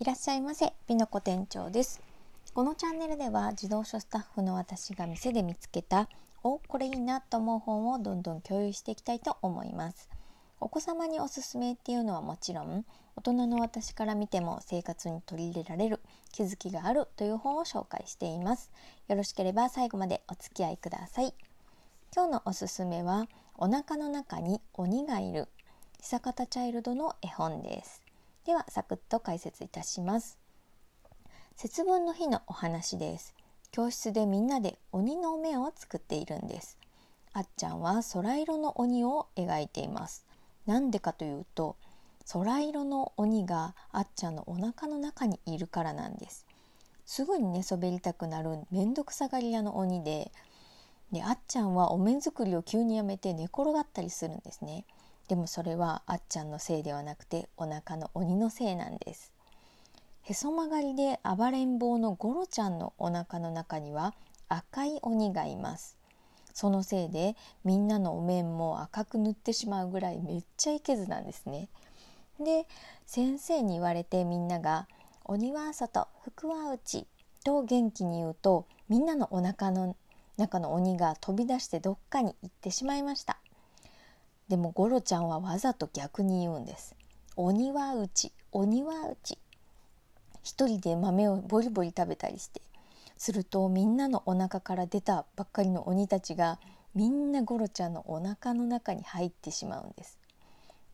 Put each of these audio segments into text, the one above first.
いらっしゃいませ、ピノコ店長です。このチャンネルでは自動書スタッフの私が店で見つけた、お、これいいなと思う本をどんどん共有していきたいと思います。お子様におすすめっていうのはもちろん、大人の私から見ても生活に取り入れられる、気づきがあるという本を紹介しています。よろしければ最後までお付き合いください。今日のおすすめは、お腹の中に鬼がいる、久方チャイルドの絵本です。ではサクッと解説いたします。節分の日のお話です。教室でみんなで鬼の目を作っているんです。あっちゃんは空色の鬼を描いています。なんでかというと空色の鬼があっちゃんのお腹の中にいるからなんです。すぐに寝そべりたくなるめんどくさがり屋の鬼で。であっちゃんはお面作りを急にやめて寝転がったりするんですね。でもそれはあっちゃんのせいではなくてお腹の鬼のせいなんです。へそ曲がりで暴れん坊のゴロちゃんのお腹の中には赤い鬼がいます。そのせいでみんなのお面も赤く塗ってしまうぐらいめっちゃいけずなんですね。で先生に言われてみんなが「鬼は外福は内」と元気に言うとみんなのお腹の中の鬼が飛び出してどっかに行ってしまいました。でもゴロちゃんはわざと逆に言うんです。鬼はうち、鬼はうち。一人で豆をボリボリ食べたりして。するとみんなのお腹から出たばっかりの鬼たちがみんなゴロちゃんのお腹の中に入ってしまうんです。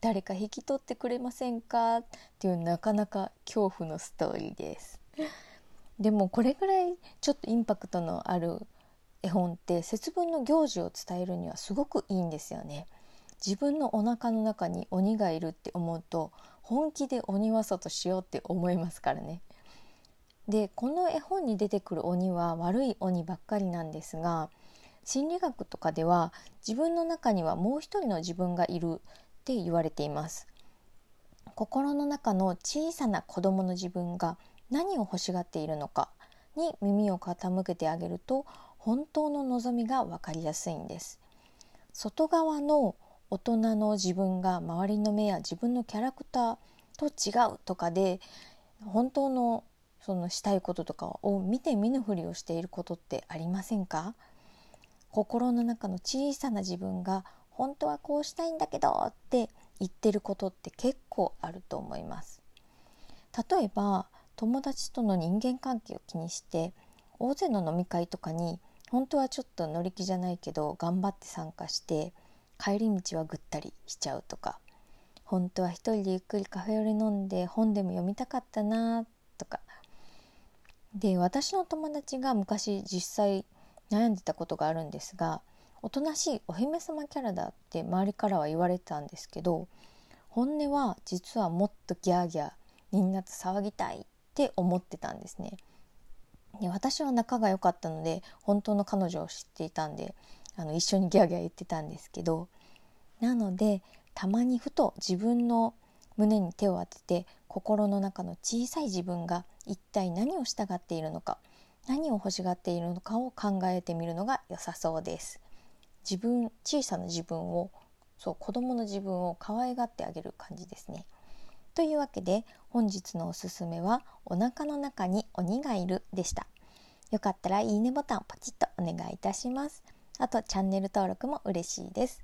誰か引き取ってくれませんか？っていうなかなか恐怖のストーリーです。でもこれぐらいちょっとインパクトのある絵本って節分の行事を伝えるにはすごくいいんですよね。自分のお腹の中に鬼がいるって思うと本気で鬼は外しようって思いますからね。でこの絵本に出てくる鬼は悪い鬼ばっかりなんですが心理学とかでは自分の中にはもう一人の自分がいるって言われています。心の中の小さな子供の自分が何を欲しがっているのかに耳を傾けてあげると本当の望みが分かりやすいんです。外側の大人の自分が周りの目や自分のキャラクターと違うとかで本当のそのしたいこととかを見て見ぬふりをしていることってありませんか？心の中の小さな自分が本当はこうしたいんだけどって言ってることって結構あると思います。例えば友達との人間関係を気にして大勢の飲み会とかに本当はちょっと乗り気じゃないけど頑張って参加して帰り道はぐったりしちゃうとか本当は一人でゆっくりカフェオレ飲んで本でも読みたかったなとかで私の友達が昔実際悩んでたことがあるんですがおとなしいお姫様キャラだって周りからは言われてたんですけど本音は実はもっとギャーギャーみんなと騒ぎたいって思ってたんですね。で私は仲が良かったので本当の彼女を知っていたんであの一緒にギャーギャー言ってたんですけどなのでたまにふと自分の胸に手を当てて心の中の小さい自分が一体何をしたがっているのか何を欲しがっているのかを考えてみるのが良さそうです。自分小さな自分をそう子供の自分を可愛がってあげる感じですね。というわけで本日のおすすめはお腹の中に鬼がいるでした。よかったらいいねボタンポチッとお願いいたします。あとチャンネル登録も嬉しいです。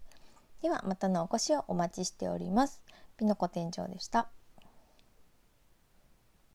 ではまたのお越しをお待ちしております。ピノコ店長でした。